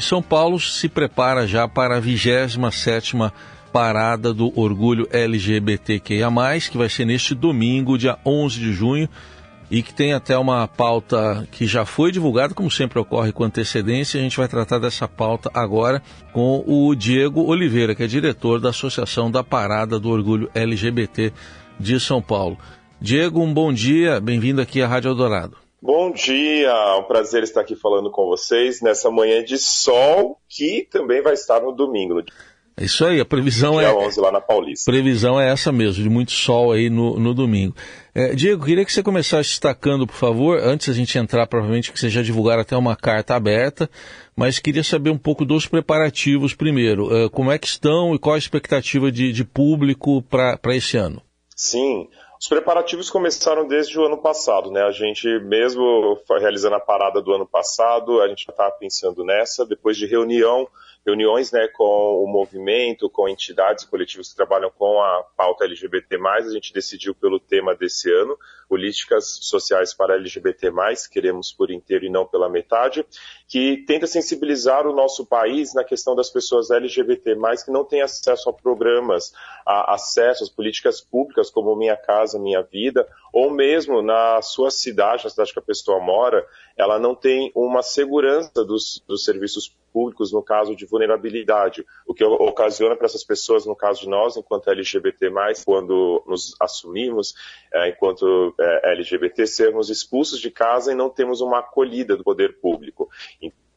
E São Paulo se prepara já para a 27ª Parada do Orgulho LGBTQIA+, que vai ser neste domingo, dia 11 de junho, e que tem até uma pauta que já foi divulgada, como sempre ocorre com antecedência. A gente vai tratar dessa pauta agora com o Diego Oliveira, que é diretor da Associação da Parada do Orgulho LGBT de São Paulo. Diego, um bom dia, bem-vindo aqui à Rádio Eldorado. Bom dia, é um prazer estar aqui falando com vocês nessa manhã de sol que também vai estar no domingo. É isso aí, a previsão dia é. 11 lá na Paulista. Previsão é essa mesmo, de muito sol aí no, no domingo. É, Diego, queria que você começasse destacando, por favor, antes a gente entrar, provavelmente que você já divulgaram até uma carta aberta, mas queria saber um pouco dos preparativos primeiro. É, como é que estão e qual a expectativa de, de público para esse ano? Sim, os preparativos começaram desde o ano passado, né? A gente, mesmo realizando a parada do ano passado, a gente já estava pensando nessa, depois de reunião, reuniões né, com o movimento, com entidades coletivos que trabalham com a pauta LGBT+, a gente decidiu pelo tema desse ano, políticas sociais para LGBT+, queremos por inteiro e não pela metade, que tenta sensibilizar o nosso país na questão das pessoas LGBT+, que não têm acesso a programas, a acesso às políticas públicas como Minha Casa, Minha Vida, ou mesmo na sua cidade, na cidade que a pessoa mora, ela não tem uma segurança dos, dos serviços públicos no caso de vulnerabilidade, o que ocasiona para essas pessoas, no caso de nós, enquanto LGBT+, quando nos assumimos, é, enquanto é, LGBT, sermos expulsos de casa e não temos uma acolhida do poder público.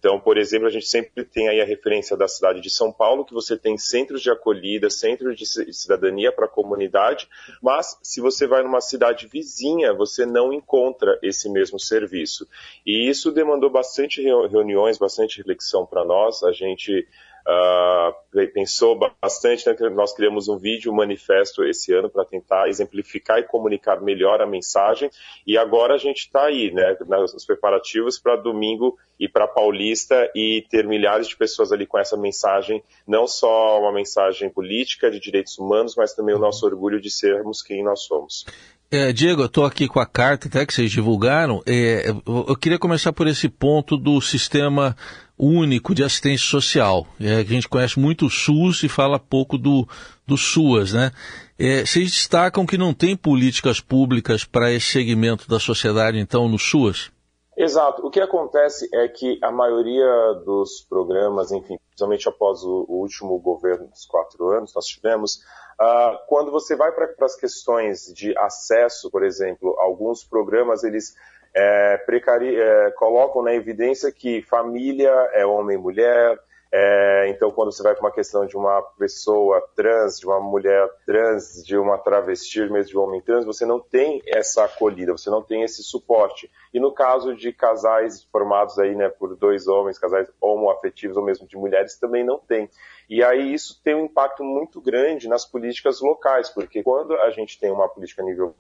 Então, por exemplo, a gente sempre tem aí a referência da cidade de São Paulo, que você tem centros de acolhida, centros de cidadania para a comunidade, mas se você vai numa cidade vizinha, você não encontra esse mesmo serviço. E isso demandou bastante reuniões, bastante reflexão para nós. A gente uh, pensou bastante, né, nós criamos um vídeo, um manifesto esse ano para tentar exemplificar e comunicar melhor a mensagem, e agora a gente está aí, né, nos preparativos para domingo ir para Paulista e ter milhares de pessoas ali com essa mensagem, não só uma mensagem política de direitos humanos, mas também o nosso orgulho de sermos quem nós somos. É, Diego, eu estou aqui com a carta até que vocês divulgaram. É, eu queria começar por esse ponto do sistema único de assistência social. É, a gente conhece muito o SUS e fala pouco do, do SUAS, né? É, vocês destacam que não tem políticas públicas para esse segmento da sociedade, então, no SUAS? Exato. O que acontece é que a maioria dos programas, enfim, principalmente após o, o último governo dos quatro anos, nós tivemos, uh, quando você vai para as questões de acesso, por exemplo, alguns programas, eles é, precari, é, colocam na evidência que família é homem e mulher, é, então, quando você vai para uma questão de uma pessoa trans, de uma mulher trans, de uma travesti, mesmo de um homem trans, você não tem essa acolhida, você não tem esse suporte. E no caso de casais formados aí, né, por dois homens, casais homoafetivos ou mesmo de mulheres, também não tem. E aí isso tem um impacto muito grande nas políticas locais, porque quando a gente tem uma política a nível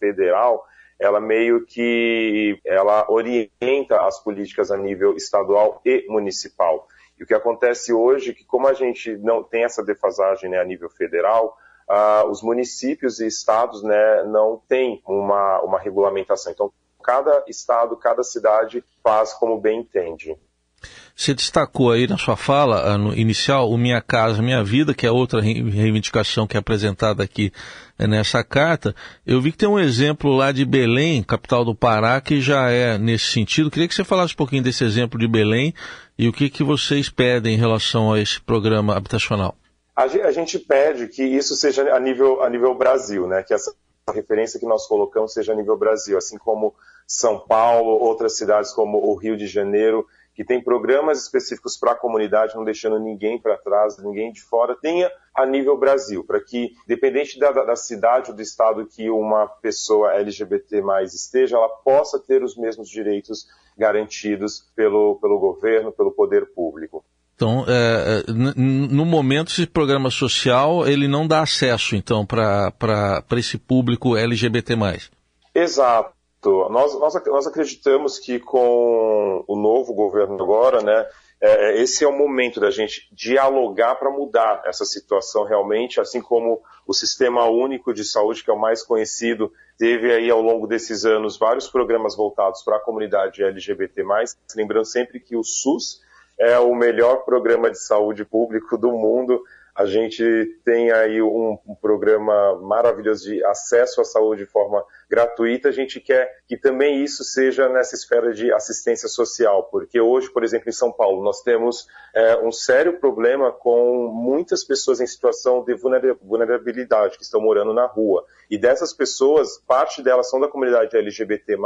federal, ela meio que ela orienta as políticas a nível estadual e municipal. E o que acontece hoje é que como a gente não tem essa defasagem né, a nível federal, uh, os municípios e estados né, não têm uma, uma regulamentação. Então, cada estado, cada cidade faz como bem entende. Você destacou aí na sua fala ah, inicial o Minha Casa Minha Vida, que é outra reivindicação que é apresentada aqui eh, nessa carta. Eu vi que tem um exemplo lá de Belém, capital do Pará, que já é nesse sentido. Queria que você falasse um pouquinho desse exemplo de Belém e o que, que vocês pedem em relação a esse programa habitacional. A gente pede que isso seja a nível, a nível Brasil, né? que essa referência que nós colocamos seja a nível Brasil, assim como São Paulo, outras cidades como o Rio de Janeiro, que tem programas específicos para a comunidade, não deixando ninguém para trás, ninguém de fora, tenha a nível Brasil, para que, dependente da, da, cidade ou do estado que uma pessoa LGBT mais esteja, ela possa ter os mesmos direitos garantidos pelo, pelo governo, pelo poder público. Então, é, é no momento, esse programa social ele não dá acesso, então, para esse público LGBT+. Exato. Nós, nós, nós acreditamos que com o novo governo agora, né, é, é, esse é o momento da gente dialogar para mudar essa situação realmente, assim como o Sistema Único de Saúde, que é o mais conhecido, teve aí ao longo desses anos vários programas voltados para a comunidade LGBT+, lembrando sempre que o SUS é o melhor programa de saúde público do mundo. A gente tem aí um, um, programa maravilhoso de acesso à saúde de forma gratuita. A gente quer que também isso seja nessa esfera de assistência social, porque hoje, por exemplo, em São Paulo, nós temos é, um sério problema com muitas pessoas em situação de vulnerabilidade que estão morando na rua. E dessas pessoas, parte delas são da comunidade LGBT,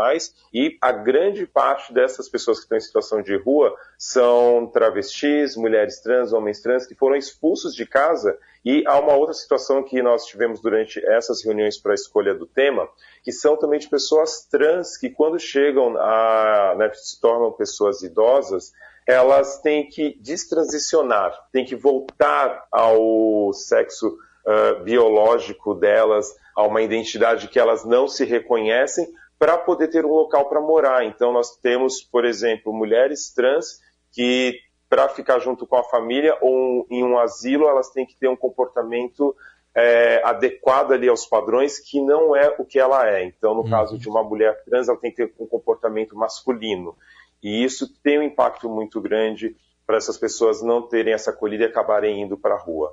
e a grande parte dessas pessoas que estão em situação de rua são travestis, mulheres trans, homens trans, que foram expulsos de casa. E há uma outra situação que nós tivemos durante essas reuniões para a escolha do tema, que são também de pessoas trans que, quando chegam a, né, se tornam pessoas idosas, elas têm que destransicionar, têm que voltar ao sexo uh, biológico delas, a uma identidade que elas não se reconhecem, para poder ter um local para morar. Então, nós temos, por exemplo, mulheres trans que, para ficar junto com a família ou em um asilo, elas têm que ter um comportamento é, adequado ali aos padrões que não é o que ela é. Então, no uhum. caso de uma mulher trans, ela tem que ter um comportamento masculino. E isso tem um impacto muito grande para essas pessoas não terem essa acolhida e acabarem indo para a rua.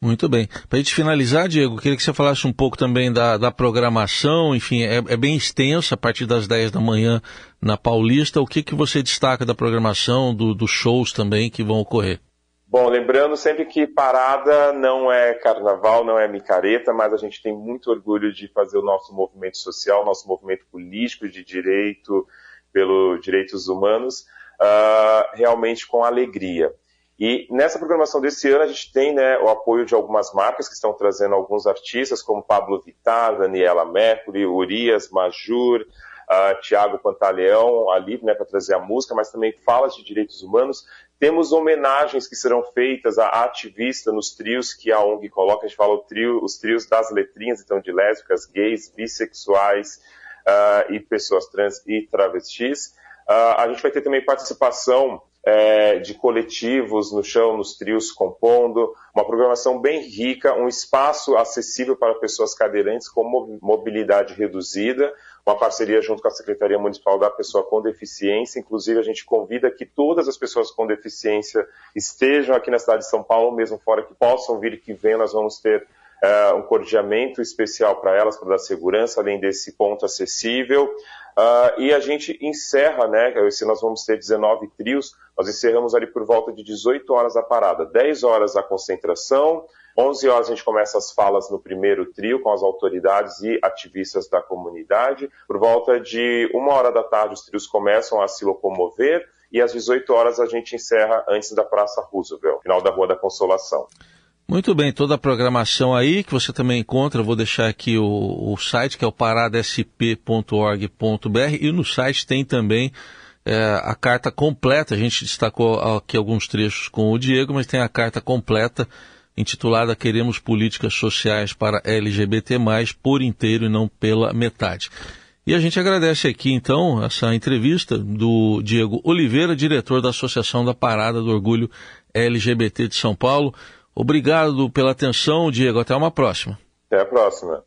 Muito bem. Para a gente finalizar, Diego, queria que você falasse um pouco também da, da programação, enfim, é, é, bem extensa a partir das 10 da manhã na Paulista. O que, que você destaca da programação, do, dos shows também que vão ocorrer? Bom, lembrando sempre que parada não é carnaval, não é micareta, mas a gente tem muito orgulho de fazer o nosso movimento social, nosso movimento político de direito, pelos direitos humanos, uh, realmente com alegria. E nessa programação desse ano a gente tem né, o apoio de algumas marcas que estão trazendo alguns artistas, como Pablo Vittar, Daniela Mercury, Urias, Majur, uh, Tiago Pantaleão ali né, para trazer a música, mas também falas de direitos humanos. Temos homenagens que serão feitas a ativista nos trios que a ONG coloca, a gente fala trio, os trios das letrinhas, então de lésbicas, gays, bissexuais uh, e pessoas trans e travestis. Uh, a gente vai ter também participação é, de coletivos no chão, nos trios compondo, uma programação bem rica, um espaço acessível para pessoas cadeirantes com mobilidade reduzida, uma parceria junto com a Secretaria Municipal da Pessoa com Deficiência. Inclusive, a gente convida que todas as pessoas com deficiência estejam aqui na cidade de São Paulo, mesmo fora que possam vir e que venham, nós vamos ter uh, um cordiamento especial para elas, para dar segurança, além desse ponto acessível. Uh, e a gente encerra, né? Se nós vamos ter 19 trios, nós encerramos ali por volta de 18 horas a parada, 10 horas a concentração, 11 horas a gente começa as falas no primeiro trio com as autoridades e ativistas da comunidade. Por volta de uma hora da tarde os trios começam a se locomover e às 18 horas a gente encerra antes da Praça Roosevelt, final da Rua da Consolação. Muito bem, toda a programação aí que você também encontra, vou deixar aqui o, o site que é o paradasp.org.br e no site tem também é, a carta completa. A gente destacou aqui alguns trechos com o Diego, mas tem a carta completa intitulada Queremos Políticas Sociais para LGBT, por inteiro e não pela metade. E a gente agradece aqui, então, essa entrevista do Diego Oliveira, diretor da Associação da Parada do Orgulho LGBT de São Paulo. Obrigado pela atenção, Diego. Até uma próxima. Até a próxima.